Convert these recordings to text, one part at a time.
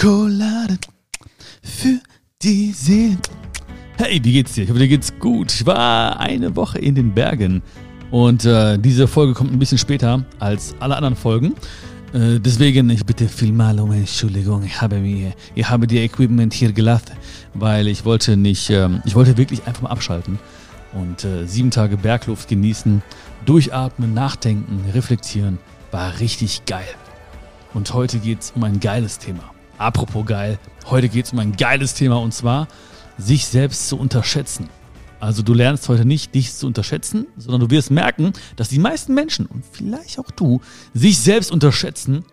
Schokolade für die Seele. Hey, wie geht's dir? Ich hoffe, dir geht's gut. Ich war eine Woche in den Bergen und äh, diese Folge kommt ein bisschen später als alle anderen Folgen. Äh, deswegen, ich bitte vielmal um Entschuldigung. Ich habe mir, ich habe die Equipment hier gelassen, weil ich wollte nicht, äh, ich wollte wirklich einfach mal abschalten und äh, sieben Tage Bergluft genießen, durchatmen, nachdenken, reflektieren. War richtig geil. Und heute geht's um ein geiles Thema. Apropos geil, heute geht's um ein geiles Thema und zwar sich selbst zu unterschätzen. Also du lernst heute nicht, dich zu unterschätzen, sondern du wirst merken, dass die meisten Menschen und vielleicht auch du sich selbst unterschätzen,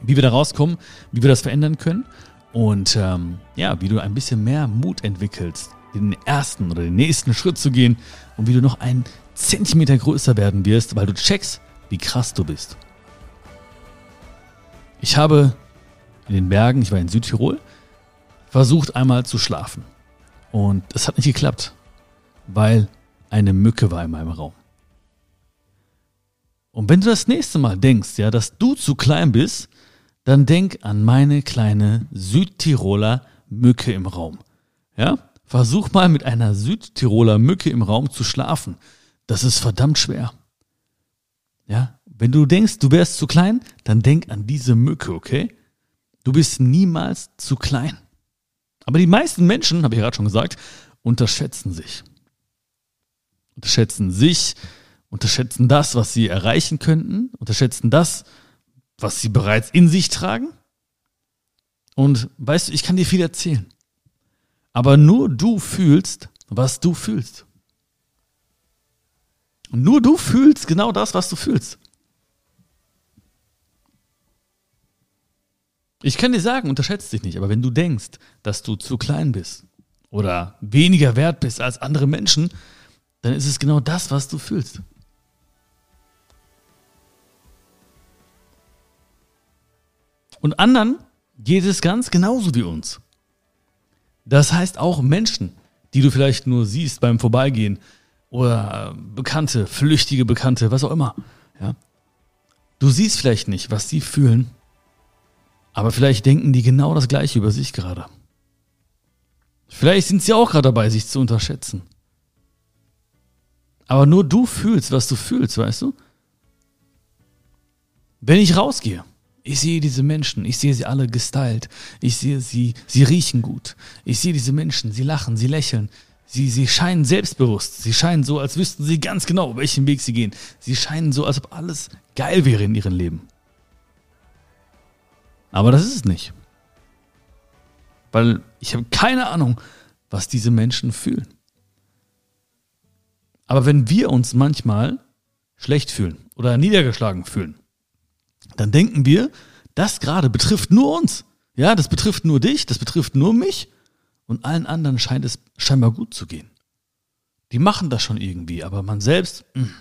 wie wir da rauskommen, wie wir das verändern können und ähm, ja, wie du ein bisschen mehr Mut entwickelst, den ersten oder den nächsten Schritt zu gehen und wie du noch einen Zentimeter größer werden wirst, weil du checkst, wie krass du bist. Ich habe in den Bergen, ich war in Südtirol, versucht einmal zu schlafen. Und es hat nicht geklappt, weil eine Mücke war in meinem Raum. Und wenn du das nächste Mal denkst, ja, dass du zu klein bist, dann denk an meine kleine Südtiroler Mücke im Raum. Ja? Versuch mal mit einer Südtiroler Mücke im Raum zu schlafen. Das ist verdammt schwer. Ja? Wenn du denkst, du wärst zu klein, dann denk an diese Mücke, okay? Du bist niemals zu klein. Aber die meisten Menschen, habe ich gerade schon gesagt, unterschätzen sich. Unterschätzen sich, unterschätzen das, was sie erreichen könnten, unterschätzen das, was sie bereits in sich tragen. Und weißt du, ich kann dir viel erzählen. Aber nur du fühlst, was du fühlst. Und nur du fühlst genau das, was du fühlst. Ich kann dir sagen, unterschätzt dich nicht, aber wenn du denkst, dass du zu klein bist oder weniger wert bist als andere Menschen, dann ist es genau das, was du fühlst. Und anderen geht es ganz genauso wie uns. Das heißt auch Menschen, die du vielleicht nur siehst beim Vorbeigehen oder Bekannte, flüchtige Bekannte, was auch immer. Ja. Du siehst vielleicht nicht, was sie fühlen, aber vielleicht denken die genau das Gleiche über sich gerade. Vielleicht sind sie auch gerade dabei, sich zu unterschätzen. Aber nur du fühlst, was du fühlst, weißt du? Wenn ich rausgehe, ich sehe diese Menschen, ich sehe sie alle gestylt, ich sehe sie, sie riechen gut, ich sehe diese Menschen, sie lachen, sie lächeln, sie, sie scheinen selbstbewusst, sie scheinen so, als wüssten sie ganz genau, welchen Weg sie gehen, sie scheinen so, als ob alles geil wäre in ihrem Leben. Aber das ist es nicht. Weil ich habe keine Ahnung, was diese Menschen fühlen. Aber wenn wir uns manchmal schlecht fühlen oder niedergeschlagen fühlen, dann denken wir, das gerade betrifft nur uns. Ja, das betrifft nur dich, das betrifft nur mich und allen anderen scheint es scheinbar gut zu gehen. Die machen das schon irgendwie, aber man selbst mh, hm,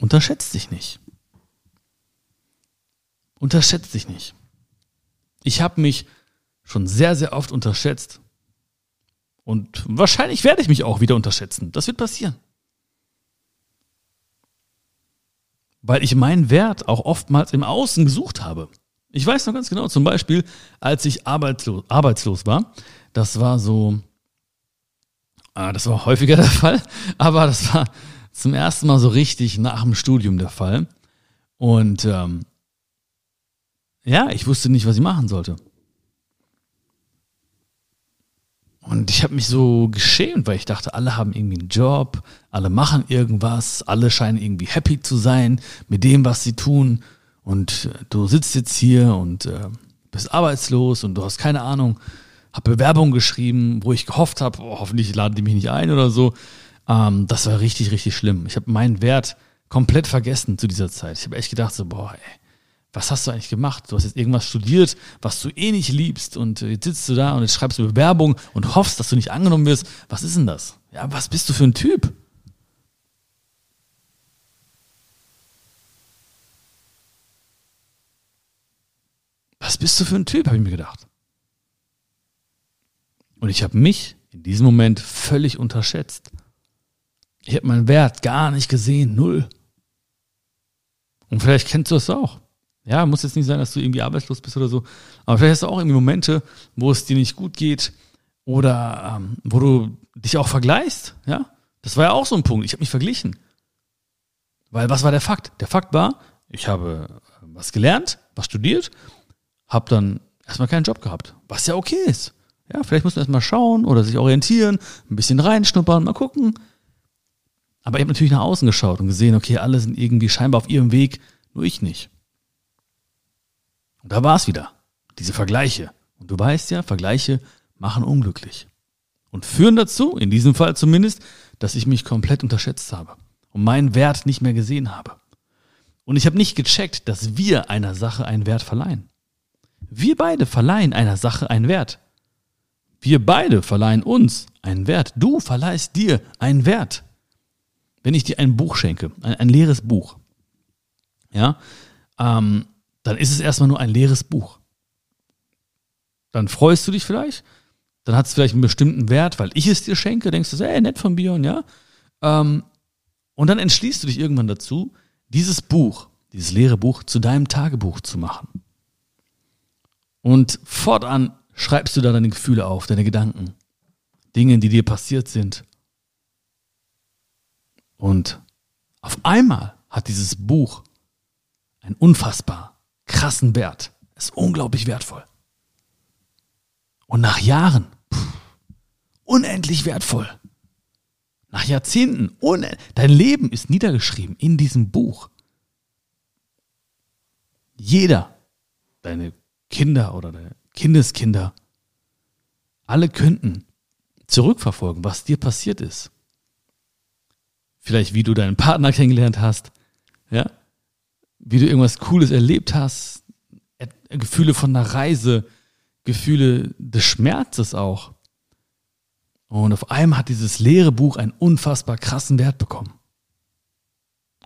unterschätzt sich nicht. Unterschätzt dich nicht. Ich habe mich schon sehr, sehr oft unterschätzt. Und wahrscheinlich werde ich mich auch wieder unterschätzen. Das wird passieren. Weil ich meinen Wert auch oftmals im Außen gesucht habe. Ich weiß noch ganz genau, zum Beispiel, als ich arbeitslos, arbeitslos war, das war so, ah, das war häufiger der Fall, aber das war zum ersten Mal so richtig nach dem Studium der Fall. Und ähm, ja, ich wusste nicht, was ich machen sollte. Und ich habe mich so geschämt, weil ich dachte, alle haben irgendwie einen Job, alle machen irgendwas, alle scheinen irgendwie happy zu sein mit dem, was sie tun. Und äh, du sitzt jetzt hier und äh, bist arbeitslos und du hast keine Ahnung, hab Bewerbung geschrieben, wo ich gehofft habe, oh, hoffentlich laden die mich nicht ein oder so. Ähm, das war richtig, richtig schlimm. Ich habe meinen Wert komplett vergessen zu dieser Zeit. Ich habe echt gedacht so, boah, ey, was hast du eigentlich gemacht? Du hast jetzt irgendwas studiert, was du eh nicht liebst und jetzt sitzt du da und jetzt schreibst du Bewerbung und hoffst, dass du nicht angenommen wirst. Was ist denn das? Ja, was bist du für ein Typ? Was bist du für ein Typ, habe ich mir gedacht. Und ich habe mich in diesem Moment völlig unterschätzt. Ich habe meinen Wert gar nicht gesehen, null. Und vielleicht kennst du es auch. Ja, muss jetzt nicht sein, dass du irgendwie arbeitslos bist oder so. Aber vielleicht hast du auch irgendwie Momente, wo es dir nicht gut geht oder ähm, wo du dich auch vergleichst. Ja, das war ja auch so ein Punkt. Ich habe mich verglichen. Weil was war der Fakt? Der Fakt war, ich habe was gelernt, was studiert, habe dann erstmal keinen Job gehabt, was ja okay ist. Ja, vielleicht muss man erstmal schauen oder sich orientieren, ein bisschen reinschnuppern, mal gucken. Aber ich habe natürlich nach außen geschaut und gesehen, okay, alle sind irgendwie scheinbar auf ihrem Weg, nur ich nicht. Und da war es wieder, diese Vergleiche. Und du weißt ja, Vergleiche machen unglücklich. Und führen dazu, in diesem Fall zumindest, dass ich mich komplett unterschätzt habe und meinen Wert nicht mehr gesehen habe. Und ich habe nicht gecheckt, dass wir einer Sache einen Wert verleihen. Wir beide verleihen einer Sache einen Wert. Wir beide verleihen uns einen Wert. Du verleihst dir einen Wert. Wenn ich dir ein Buch schenke, ein, ein leeres Buch, ja, ähm, dann ist es erstmal nur ein leeres Buch. Dann freust du dich vielleicht, dann hat es vielleicht einen bestimmten Wert, weil ich es dir schenke, denkst du, ey, nett von Björn, ja. Ähm, und dann entschließt du dich irgendwann dazu, dieses Buch, dieses leere Buch zu deinem Tagebuch zu machen. Und fortan schreibst du da deine Gefühle auf, deine Gedanken, Dinge, die dir passiert sind. Und auf einmal hat dieses Buch einen unfassbar krassen Wert. Ist unglaublich wertvoll. Und nach Jahren, pff, unendlich wertvoll. Nach Jahrzehnten, dein Leben ist niedergeschrieben in diesem Buch. Jeder, deine Kinder oder deine Kindeskinder, alle könnten zurückverfolgen, was dir passiert ist. Vielleicht wie du deinen Partner kennengelernt hast, ja, wie du irgendwas Cooles erlebt hast, Gefühle von einer Reise, Gefühle des Schmerzes auch. Und auf einmal hat dieses leere Buch einen unfassbar krassen Wert bekommen.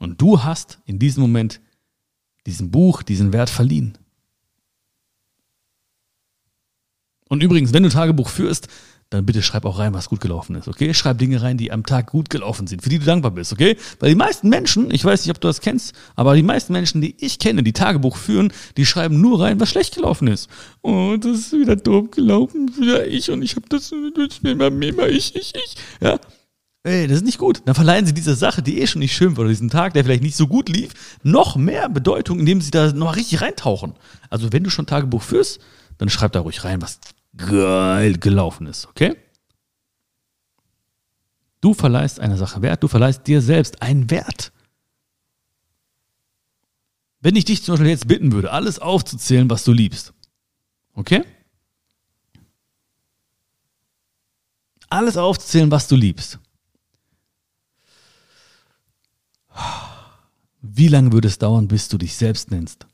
Und du hast in diesem Moment diesem Buch diesen Wert verliehen. Und übrigens, wenn du Tagebuch führst, dann bitte schreib auch rein, was gut gelaufen ist, okay? Schreib Dinge rein, die am Tag gut gelaufen sind, für die du dankbar bist, okay? Weil die meisten Menschen, ich weiß nicht, ob du das kennst, aber die meisten Menschen, die ich kenne, die Tagebuch führen, die schreiben nur rein, was schlecht gelaufen ist. Oh, das ist wieder doof gelaufen, wieder ich und ich habe das immer, immer ich, ich, ich, ja? Ey, das ist nicht gut. Dann verleihen sie dieser Sache, die eh schon nicht schön war, oder diesen Tag, der vielleicht nicht so gut lief, noch mehr Bedeutung, indem sie da noch richtig reintauchen. Also wenn du schon Tagebuch führst, dann schreib da ruhig rein, was geil gelaufen ist, okay? Du verleihst einer Sache Wert, du verleihst dir selbst einen Wert. Wenn ich dich zum Beispiel jetzt bitten würde, alles aufzuzählen, was du liebst, okay? Alles aufzuzählen, was du liebst. Wie lange würde es dauern, bis du dich selbst nennst?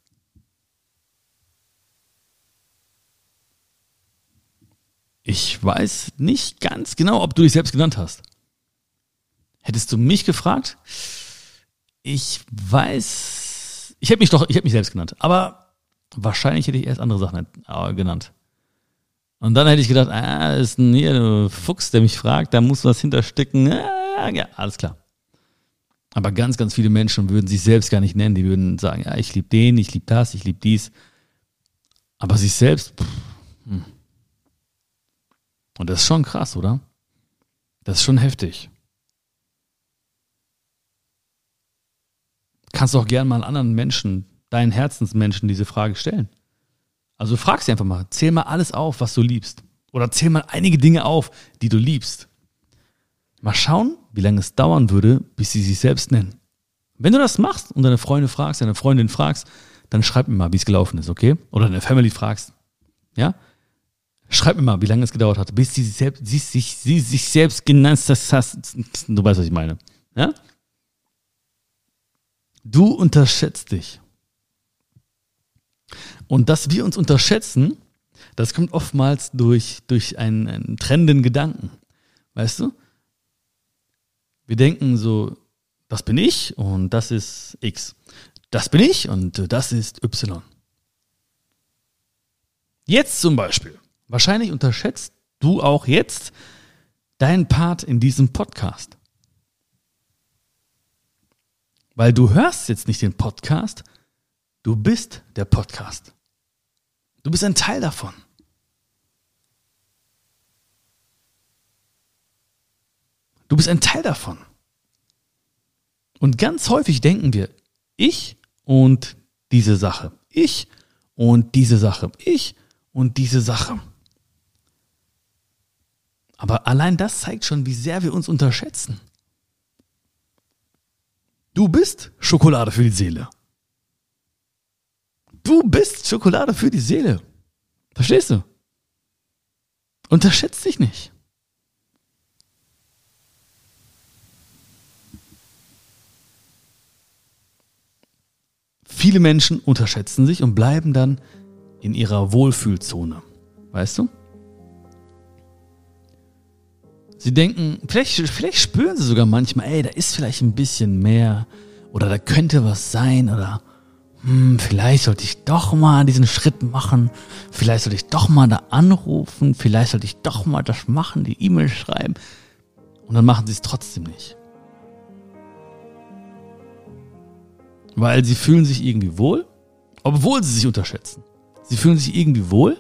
Ich weiß nicht ganz genau, ob du dich selbst genannt hast. Hättest du mich gefragt? Ich weiß, ich hätte mich doch, ich hätte mich selbst genannt, aber wahrscheinlich hätte ich erst andere Sachen äh, genannt. Und dann hätte ich gedacht, ah, ist ein, hier, ein Fuchs, der mich fragt, da muss was hinterstecken. Ah, ja, alles klar. Aber ganz, ganz viele Menschen würden sich selbst gar nicht nennen. Die würden sagen, ja, ich liebe den, ich liebe das, ich liebe dies. Aber sich selbst, pff. Und das ist schon krass, oder? Das ist schon heftig. Kannst du auch gern mal anderen Menschen, deinen Herzensmenschen, diese Frage stellen. Also frag sie einfach mal, zähl mal alles auf, was du liebst. Oder zähl mal einige Dinge auf, die du liebst. Mal schauen, wie lange es dauern würde, bis sie sich selbst nennen. Wenn du das machst und deine Freunde fragst, deine Freundin fragst, dann schreib mir mal, wie es gelaufen ist, okay? Oder deine Family fragst. Ja? Schreib mir mal, wie lange es gedauert hat, bis sie, selbst, sie, sich, sie sich selbst genannt hast. Du weißt, was ich meine. Ja? Du unterschätzt dich. Und dass wir uns unterschätzen, das kommt oftmals durch, durch einen, einen trennenden Gedanken. Weißt du? Wir denken so, das bin ich und das ist X. Das bin ich und das ist Y. Jetzt zum Beispiel. Wahrscheinlich unterschätzt du auch jetzt deinen Part in diesem Podcast. Weil du hörst jetzt nicht den Podcast, Du bist der Podcast. Du bist ein Teil davon. Du bist ein Teil davon. Und ganz häufig denken wir, ich und diese Sache, ich und diese Sache, ich und diese Sache. Aber allein das zeigt schon, wie sehr wir uns unterschätzen. Du bist Schokolade für die Seele. Du bist Schokolade für die Seele. Verstehst du? Unterschätzt dich nicht. Viele Menschen unterschätzen sich und bleiben dann in ihrer Wohlfühlzone. Weißt du? Sie denken, vielleicht, vielleicht spüren sie sogar manchmal, ey, da ist vielleicht ein bisschen mehr oder da könnte was sein oder hm, vielleicht sollte ich doch mal diesen Schritt machen, vielleicht sollte ich doch mal da anrufen, vielleicht sollte ich doch mal das machen, die E-Mail schreiben und dann machen sie es trotzdem nicht. Weil sie fühlen sich irgendwie wohl, obwohl sie sich unterschätzen. Sie fühlen sich irgendwie wohl,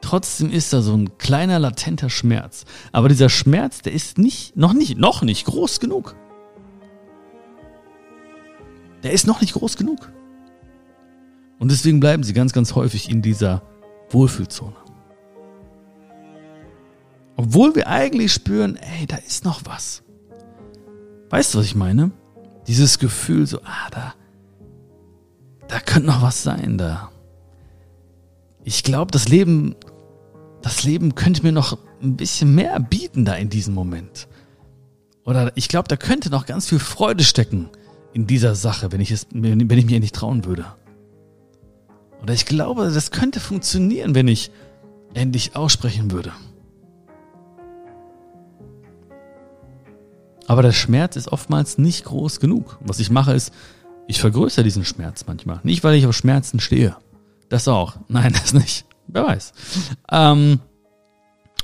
Trotzdem ist da so ein kleiner latenter Schmerz. Aber dieser Schmerz, der ist nicht, noch nicht, noch nicht groß genug. Der ist noch nicht groß genug. Und deswegen bleiben sie ganz, ganz häufig in dieser Wohlfühlzone. Obwohl wir eigentlich spüren, ey, da ist noch was. Weißt du, was ich meine? Dieses Gefühl so, ah, da, da könnte noch was sein, da. Ich glaube, das Leben das Leben könnte mir noch ein bisschen mehr bieten da in diesem Moment. Oder ich glaube, da könnte noch ganz viel Freude stecken in dieser Sache, wenn ich es, wenn ich mir nicht trauen würde. Oder ich glaube, das könnte funktionieren, wenn ich endlich aussprechen würde. Aber der Schmerz ist oftmals nicht groß genug. Was ich mache ist, ich vergrößere diesen Schmerz manchmal. Nicht, weil ich auf Schmerzen stehe. Das auch. Nein, das nicht. Wer weiß. Ähm,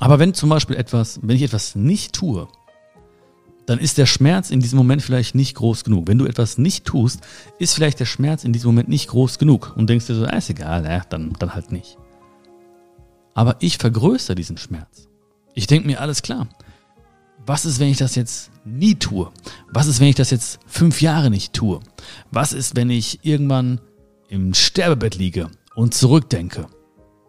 aber wenn zum Beispiel etwas, wenn ich etwas nicht tue, dann ist der Schmerz in diesem Moment vielleicht nicht groß genug. Wenn du etwas nicht tust, ist vielleicht der Schmerz in diesem Moment nicht groß genug und denkst dir so, ah, ist egal, äh, dann, dann halt nicht. Aber ich vergrößere diesen Schmerz. Ich denke mir, alles klar. Was ist, wenn ich das jetzt nie tue? Was ist, wenn ich das jetzt fünf Jahre nicht tue? Was ist, wenn ich irgendwann im Sterbebett liege und zurückdenke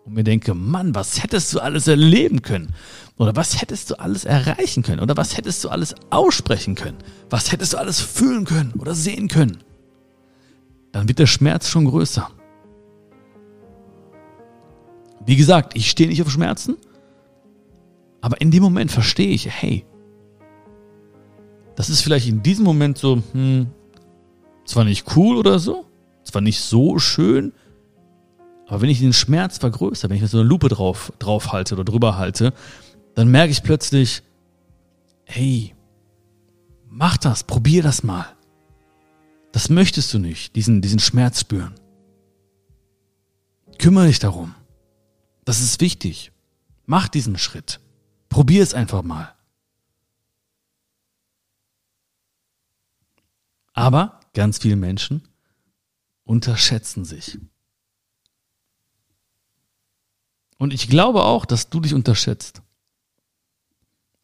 und mir denke, Mann, was hättest du alles erleben können? Oder was hättest du alles erreichen können? Oder was hättest du alles aussprechen können? Was hättest du alles fühlen können oder sehen können? Dann wird der Schmerz schon größer. Wie gesagt, ich stehe nicht auf Schmerzen, aber in dem Moment verstehe ich, hey, das ist vielleicht in diesem Moment so, hm, zwar nicht cool oder so, zwar nicht so schön, aber wenn ich den Schmerz vergrößere, wenn ich mir so eine Lupe drauf, drauf halte oder drüber halte, dann merke ich plötzlich, hey, mach das, probier das mal. Das möchtest du nicht, diesen, diesen Schmerz spüren. Kümmere dich darum. Das ist wichtig. Mach diesen Schritt. Probier es einfach mal. Aber ganz viele Menschen unterschätzen sich. Und ich glaube auch, dass du dich unterschätzt.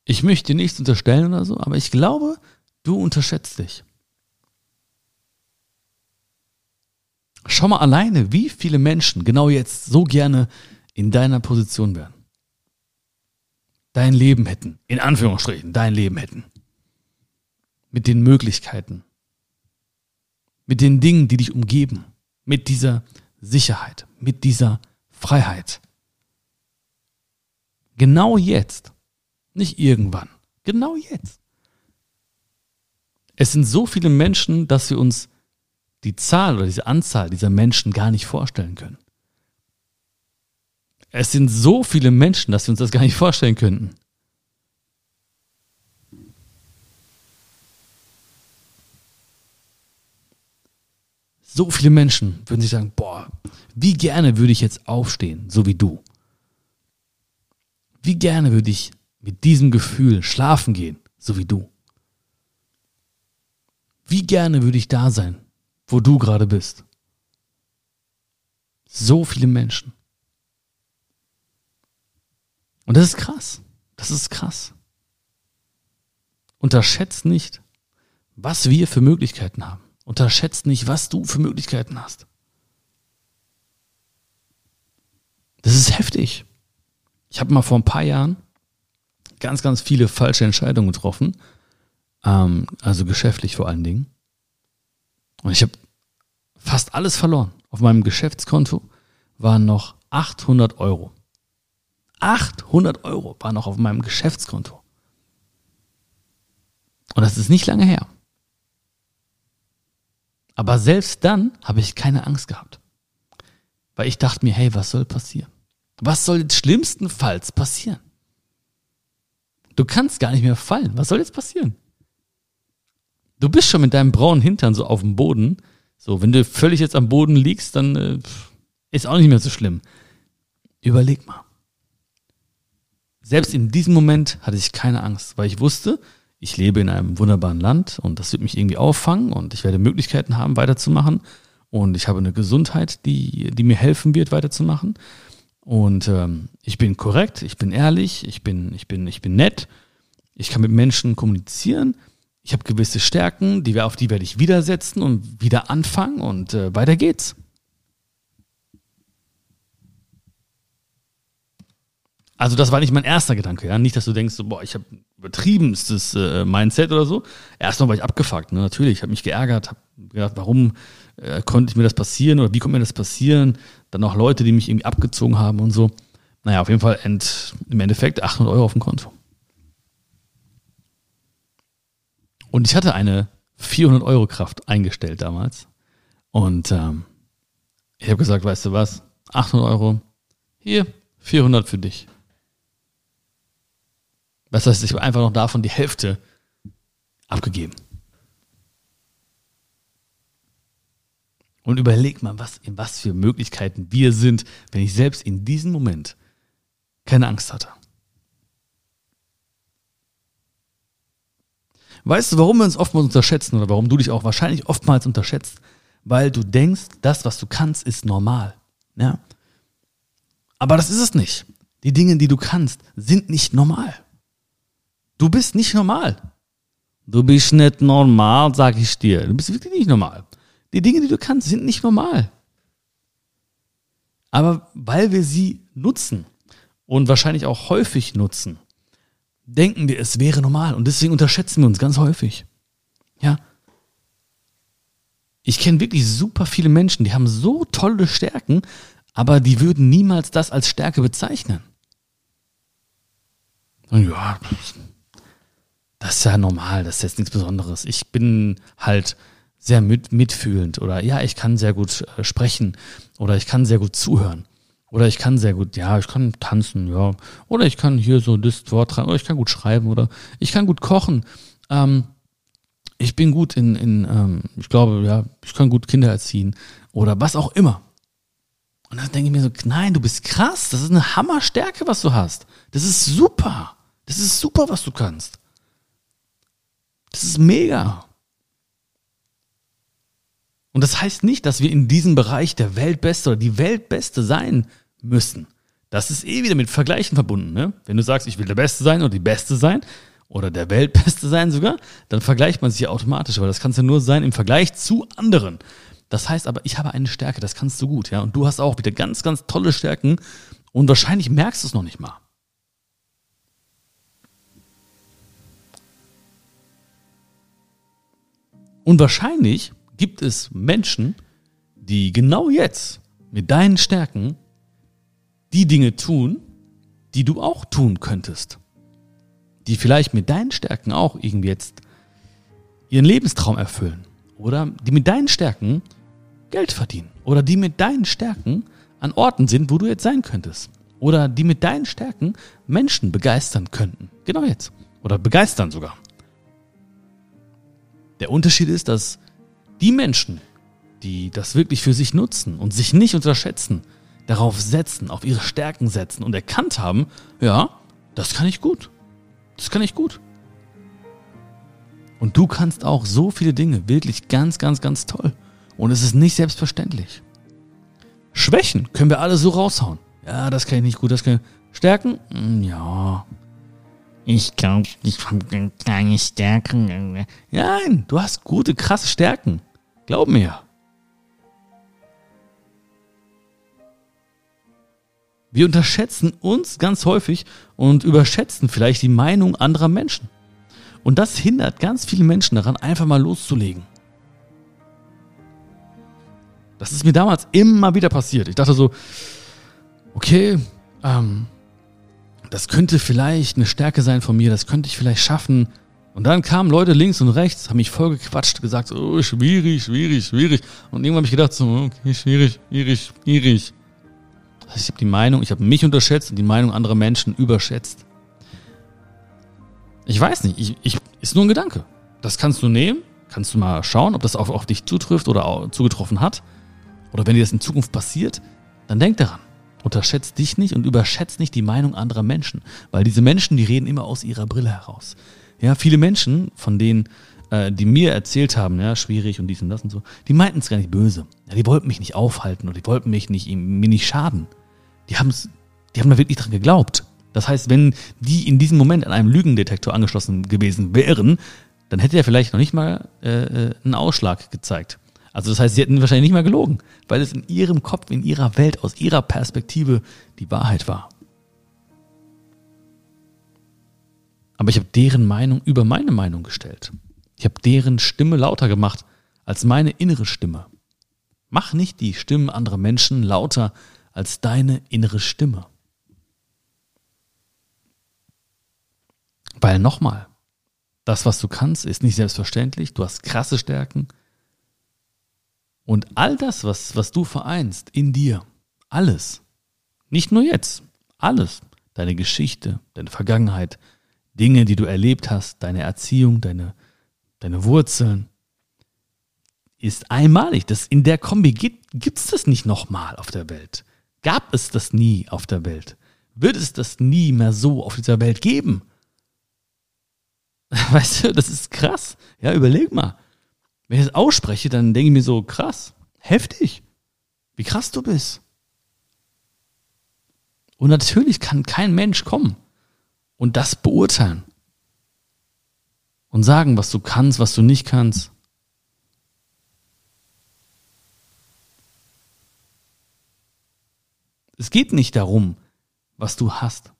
Ich möchte dir nichts unterstellen oder so, aber ich glaube, du unterschätzt dich. Schau mal alleine, wie viele Menschen genau jetzt so gerne in deiner Position wären. Dein Leben hätten, in Anführungsstrichen, dein Leben hätten. Mit den Möglichkeiten. Mit den Dingen, die dich umgeben. Mit dieser Sicherheit. Mit dieser Freiheit. Genau jetzt. Nicht irgendwann. Genau jetzt. Es sind so viele Menschen, dass wir uns die Zahl oder diese Anzahl dieser Menschen gar nicht vorstellen können. Es sind so viele Menschen, dass wir uns das gar nicht vorstellen könnten. So viele Menschen würden sich sagen, boah, wie gerne würde ich jetzt aufstehen, so wie du. Wie gerne würde ich mit diesem Gefühl schlafen gehen, so wie du. Wie gerne würde ich da sein, wo du gerade bist. So viele Menschen. Und das ist krass. Das ist krass. Unterschätzt nicht, was wir für Möglichkeiten haben. Unterschätzt nicht, was du für Möglichkeiten hast. Das ist heftig. Ich habe mal vor ein paar Jahren ganz, ganz viele falsche Entscheidungen getroffen. Ähm, also geschäftlich vor allen Dingen. Und ich habe fast alles verloren. Auf meinem Geschäftskonto waren noch 800 Euro. 800 Euro waren noch auf meinem Geschäftskonto. Und das ist nicht lange her. Aber selbst dann habe ich keine Angst gehabt. Weil ich dachte mir, hey, was soll passieren? Was soll schlimmstenfalls passieren? Du kannst gar nicht mehr fallen. Was soll jetzt passieren? Du bist schon mit deinem braunen Hintern so auf dem Boden. So, wenn du völlig jetzt am Boden liegst, dann äh, ist auch nicht mehr so schlimm. Überleg mal. Selbst in diesem Moment hatte ich keine Angst, weil ich wusste, ich lebe in einem wunderbaren Land und das wird mich irgendwie auffangen und ich werde Möglichkeiten haben, weiterzumachen. Und ich habe eine Gesundheit, die, die mir helfen wird, weiterzumachen. Und ähm, ich bin korrekt, ich bin ehrlich, ich bin, ich bin, ich bin nett, ich kann mit Menschen kommunizieren, ich habe gewisse Stärken, die, auf die werde ich widersetzen und wieder anfangen und äh, weiter geht's. Also das war nicht mein erster Gedanke, ja. Nicht, dass du denkst, so, boah, ich habe übertriebenstes äh, Mindset oder so. Erstmal war ich abgefuckt, ne? natürlich. Ich habe mich geärgert, habe gedacht, warum äh, konnte mir das passieren oder wie konnte mir das passieren? Dann auch Leute, die mich irgendwie abgezogen haben und so. Naja, auf jeden Fall end, im Endeffekt 800 Euro auf dem Konto. Und ich hatte eine 400 Euro Kraft eingestellt damals. Und ähm, ich habe gesagt, weißt du was, 800 Euro, hier 400 für dich. Das heißt, ich habe einfach noch davon die Hälfte abgegeben. Und überleg mal, was, in was für Möglichkeiten wir sind, wenn ich selbst in diesem Moment keine Angst hatte. Weißt du, warum wir uns oftmals unterschätzen oder warum du dich auch wahrscheinlich oftmals unterschätzt? Weil du denkst, das, was du kannst, ist normal. Ja? Aber das ist es nicht. Die Dinge, die du kannst, sind nicht normal. Du bist nicht normal. Du bist nicht normal, sag ich dir. Du bist wirklich nicht normal. Die Dinge, die du kannst, sind nicht normal. Aber weil wir sie nutzen und wahrscheinlich auch häufig nutzen, denken wir, es wäre normal. Und deswegen unterschätzen wir uns ganz häufig. Ja. Ich kenne wirklich super viele Menschen, die haben so tolle Stärken, aber die würden niemals das als Stärke bezeichnen. Ja, das ist ja normal, das ist jetzt nichts Besonderes. Ich bin halt sehr mit, mitfühlend oder ja, ich kann sehr gut äh, sprechen oder ich kann sehr gut zuhören. Oder ich kann sehr gut, ja, ich kann tanzen, ja. Oder ich kann hier so das Wort dran, oder ich kann gut schreiben, oder ich kann gut kochen. Ähm, ich bin gut in, in ähm, ich glaube, ja, ich kann gut Kinder erziehen. Oder was auch immer. Und dann denke ich mir so, nein, du bist krass, das ist eine Hammerstärke, was du hast. Das ist super. Das ist super, was du kannst. Das ist mega. Und das heißt nicht, dass wir in diesem Bereich der Weltbeste oder die Weltbeste sein müssen. Das ist eh wieder mit Vergleichen verbunden. Ne? Wenn du sagst, ich will der Beste sein oder die Beste sein oder der Weltbeste sein sogar, dann vergleicht man sich ja automatisch, weil das kannst du nur sein im Vergleich zu anderen. Das heißt aber, ich habe eine Stärke, das kannst du gut, ja. Und du hast auch wieder ganz, ganz tolle Stärken und wahrscheinlich merkst du es noch nicht mal. Und wahrscheinlich gibt es Menschen, die genau jetzt mit deinen Stärken die Dinge tun, die du auch tun könntest. Die vielleicht mit deinen Stärken auch irgendwie jetzt ihren Lebenstraum erfüllen. Oder die mit deinen Stärken Geld verdienen. Oder die mit deinen Stärken an Orten sind, wo du jetzt sein könntest. Oder die mit deinen Stärken Menschen begeistern könnten. Genau jetzt. Oder begeistern sogar. Der Unterschied ist, dass die Menschen, die das wirklich für sich nutzen und sich nicht unterschätzen, darauf setzen, auf ihre Stärken setzen und erkannt haben, ja, das kann ich gut. Das kann ich gut. Und du kannst auch so viele Dinge wirklich ganz, ganz, ganz toll. Und es ist nicht selbstverständlich. Schwächen können wir alle so raushauen. Ja, das kann ich nicht gut, das kann ich. Stärken? Hm, Ja. Ich glaube, ich habe keine Stärken. Nein, du hast gute, krasse Stärken. Glaub mir. Wir unterschätzen uns ganz häufig und überschätzen vielleicht die Meinung anderer Menschen. Und das hindert ganz viele Menschen daran, einfach mal loszulegen. Das ist mir damals immer wieder passiert. Ich dachte so, okay, ähm, das könnte vielleicht eine Stärke sein von mir, das könnte ich vielleicht schaffen. Und dann kamen Leute links und rechts, haben mich voll gequatscht, gesagt, oh, schwierig, schwierig, schwierig. Und irgendwann habe ich gedacht, so, okay, schwierig, schwierig, schwierig. Heißt, ich habe die Meinung, ich habe mich unterschätzt und die Meinung anderer Menschen überschätzt. Ich weiß nicht, ich, ich, ist nur ein Gedanke. Das kannst du nehmen, kannst du mal schauen, ob das auf, auf dich zutrifft oder auch zugetroffen hat. Oder wenn dir das in Zukunft passiert, dann denk daran. Unterschätzt dich nicht und überschätzt nicht die Meinung anderer Menschen. Weil diese Menschen, die reden immer aus ihrer Brille heraus. Ja, viele Menschen, von denen, äh, die mir erzählt haben, ja, schwierig und dies und das und so, die meinten es gar nicht böse. Ja, die wollten mich nicht aufhalten oder die wollten mich nicht, mir nicht schaden. Die haben's, die haben da wirklich dran geglaubt. Das heißt, wenn die in diesem Moment an einem Lügendetektor angeschlossen gewesen wären, dann hätte er vielleicht noch nicht mal äh, äh, einen Ausschlag gezeigt. Also das heißt, sie hätten wahrscheinlich nicht mal gelogen, weil es in ihrem Kopf, in ihrer Welt, aus ihrer Perspektive die Wahrheit war. Aber ich habe deren Meinung über meine Meinung gestellt. Ich habe deren Stimme lauter gemacht als meine innere Stimme. Mach nicht die Stimmen anderer Menschen lauter als deine innere Stimme. Weil nochmal, das, was du kannst, ist nicht selbstverständlich. Du hast krasse Stärken. Und all das, was, was du vereinst in dir, alles, nicht nur jetzt, alles, deine Geschichte, deine Vergangenheit, Dinge, die du erlebt hast, deine Erziehung, deine, deine Wurzeln, ist einmalig. Das in der Kombi gibt es das nicht nochmal auf der Welt. Gab es das nie auf der Welt? Wird es das nie mehr so auf dieser Welt geben? Weißt du, das ist krass. Ja, überleg mal. Wenn ich das ausspreche, dann denke ich mir so, krass, heftig, wie krass du bist. Und natürlich kann kein Mensch kommen und das beurteilen und sagen, was du kannst, was du nicht kannst. Es geht nicht darum, was du hast.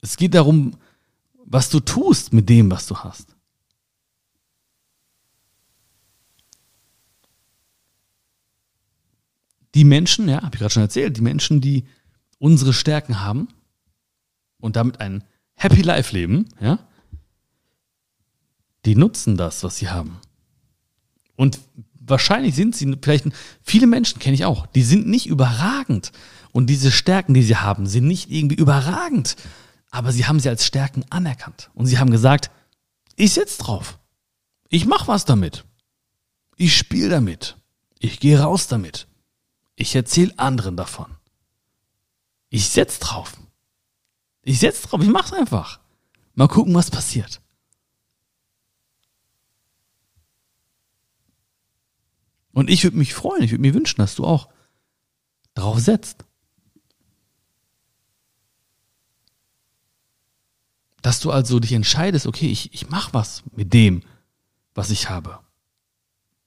Es geht darum, was du tust mit dem, was du hast. Die Menschen, ja, habe ich gerade schon erzählt, die Menschen, die unsere Stärken haben und damit ein Happy Life leben, ja, die nutzen das, was sie haben. Und wahrscheinlich sind sie, vielleicht viele Menschen kenne ich auch, die sind nicht überragend. Und diese Stärken, die sie haben, sind nicht irgendwie überragend. Aber sie haben sie als Stärken anerkannt. Und sie haben gesagt, ich setz drauf. Ich mach was damit. Ich spiele damit. Ich gehe raus damit. Ich erzähle anderen davon. Ich setz drauf. Ich setz drauf, ich mach's einfach. Mal gucken, was passiert. Und ich würde mich freuen, ich würde mir wünschen, dass du auch drauf setzt. Dass du also dich entscheidest, okay, ich, ich mach was mit dem, was ich habe.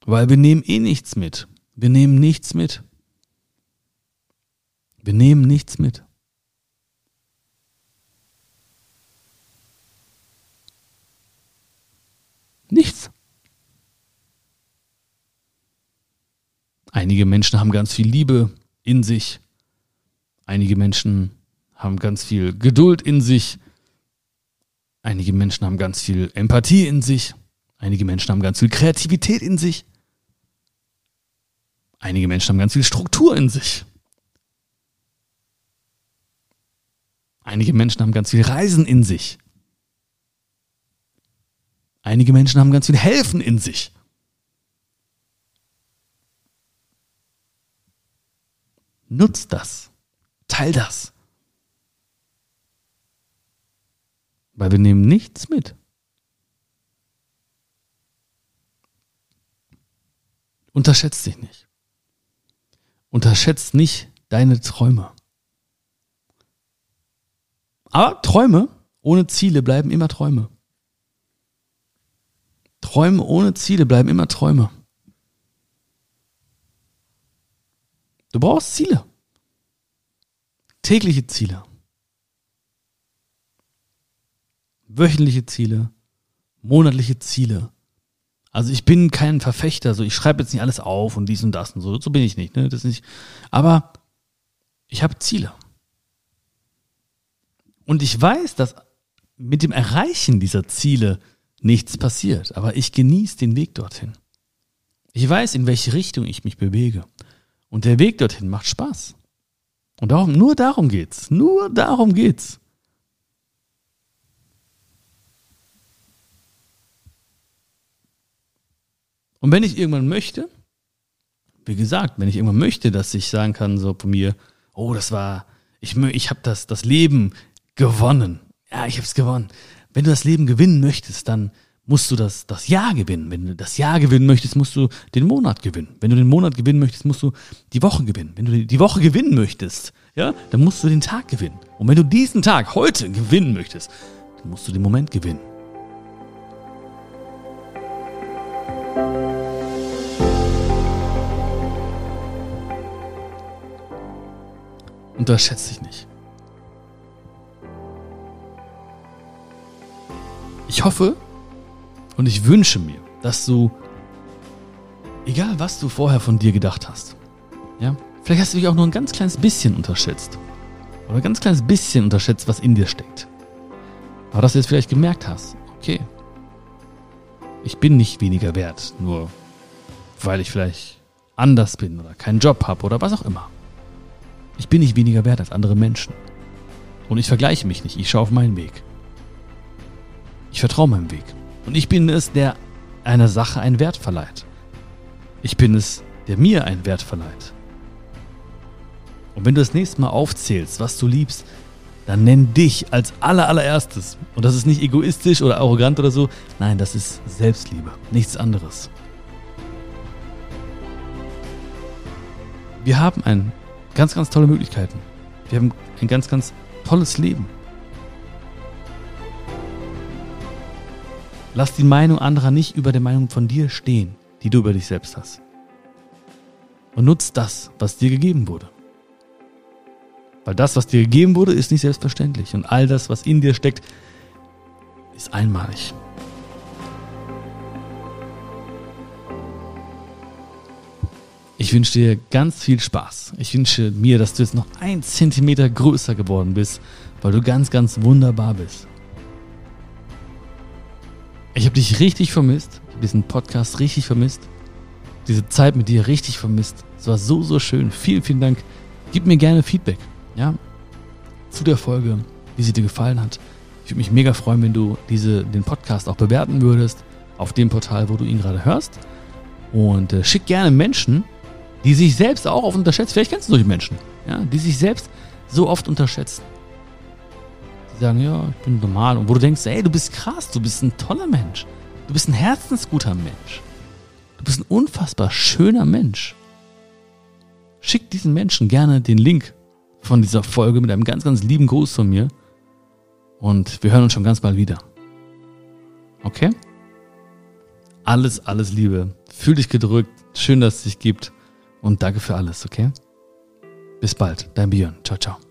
Weil wir nehmen eh nichts mit. Wir nehmen nichts mit. Wir nehmen nichts mit. Nichts. Einige Menschen haben ganz viel Liebe in sich. Einige Menschen haben ganz viel Geduld in sich. Einige Menschen haben ganz viel Empathie in sich. Einige Menschen haben ganz viel Kreativität in sich. Einige Menschen haben ganz viel Struktur in sich. Einige Menschen haben ganz viel Reisen in sich. Einige Menschen haben ganz viel Helfen in sich. Nutz das. Teil das. Weil wir nehmen nichts mit. Unterschätzt dich nicht. unterschätzt nicht deine Träume. Aber Träume ohne Ziele bleiben immer Träume. Träume ohne Ziele bleiben immer Träume. Du brauchst Ziele. Tägliche Ziele. Wöchentliche Ziele. Monatliche Ziele. Also ich bin kein Verfechter, so ich schreibe jetzt nicht alles auf und dies und das und so. So bin ich nicht, ne? Das ist nicht. Aber ich habe Ziele. Und ich weiß, dass mit dem Erreichen dieser Ziele nichts passiert, aber ich genieße den Weg dorthin. Ich weiß, in welche Richtung ich mich bewege. Und der Weg dorthin macht Spaß. Und darum, nur darum geht's. Nur darum geht's. Und wenn ich irgendwann möchte, wie gesagt, wenn ich irgendwann möchte, dass ich sagen kann, so von mir, oh, das war, ich, ich habe das, das Leben gewonnen. Ja, ich habe es gewonnen. Wenn du das Leben gewinnen möchtest, dann musst du das, das Jahr gewinnen. Wenn du das Jahr gewinnen möchtest, musst du den Monat gewinnen. Wenn du den Monat gewinnen möchtest, musst du die Woche gewinnen. Wenn du die Woche gewinnen möchtest, ja, dann musst du den Tag gewinnen. Und wenn du diesen Tag heute gewinnen möchtest, dann musst du den Moment gewinnen. Unterschätze dich nicht. Ich hoffe und ich wünsche mir, dass du, egal was du vorher von dir gedacht hast, ja, vielleicht hast du dich auch nur ein ganz kleines bisschen unterschätzt. Oder ein ganz kleines bisschen unterschätzt, was in dir steckt. Aber dass du jetzt vielleicht gemerkt hast, okay, ich bin nicht weniger wert, nur weil ich vielleicht anders bin oder keinen Job habe oder was auch immer. Ich bin nicht weniger wert als andere Menschen. Und ich vergleiche mich nicht, ich schaue auf meinen Weg. Ich vertraue meinem Weg. Und ich bin es, der einer Sache einen Wert verleiht. Ich bin es, der mir einen Wert verleiht. Und wenn du das nächste Mal aufzählst, was du liebst, dann nenn dich als allerallererstes. Und das ist nicht egoistisch oder arrogant oder so. Nein, das ist Selbstliebe. Nichts anderes. Wir haben ein ganz, ganz tolle Möglichkeiten. Wir haben ein ganz, ganz tolles Leben. Lass die Meinung anderer nicht über der Meinung von dir stehen, die du über dich selbst hast. Und nutz das, was dir gegeben wurde. Weil das, was dir gegeben wurde, ist nicht selbstverständlich. Und all das, was in dir steckt, ist einmalig. Ich wünsche dir ganz viel Spaß. Ich wünsche mir, dass du jetzt noch ein Zentimeter größer geworden bist, weil du ganz, ganz wunderbar bist. Ich habe dich richtig vermisst, diesen Podcast richtig vermisst, diese Zeit mit dir richtig vermisst. Es war so, so schön. Vielen, vielen Dank. Gib mir gerne Feedback, ja, zu der Folge, wie sie dir gefallen hat. Ich würde mich mega freuen, wenn du diese, den Podcast auch bewerten würdest auf dem Portal, wo du ihn gerade hörst. Und äh, schick gerne Menschen, die sich selbst auch oft unterschätzen. Vielleicht kennst du solche Menschen, ja, die sich selbst so oft unterschätzen. Die sagen, ja, ich bin normal. Und wo du denkst, ey, du bist krass, du bist ein toller Mensch. Du bist ein herzensguter Mensch. Du bist ein unfassbar schöner Mensch. Schick diesen Menschen gerne den Link von dieser Folge mit einem ganz, ganz lieben Gruß von mir. Und wir hören uns schon ganz bald wieder. Okay? Alles, alles Liebe. Fühl dich gedrückt. Schön, dass es dich gibt. Und danke für alles, okay? Bis bald, dein Björn. Ciao, ciao.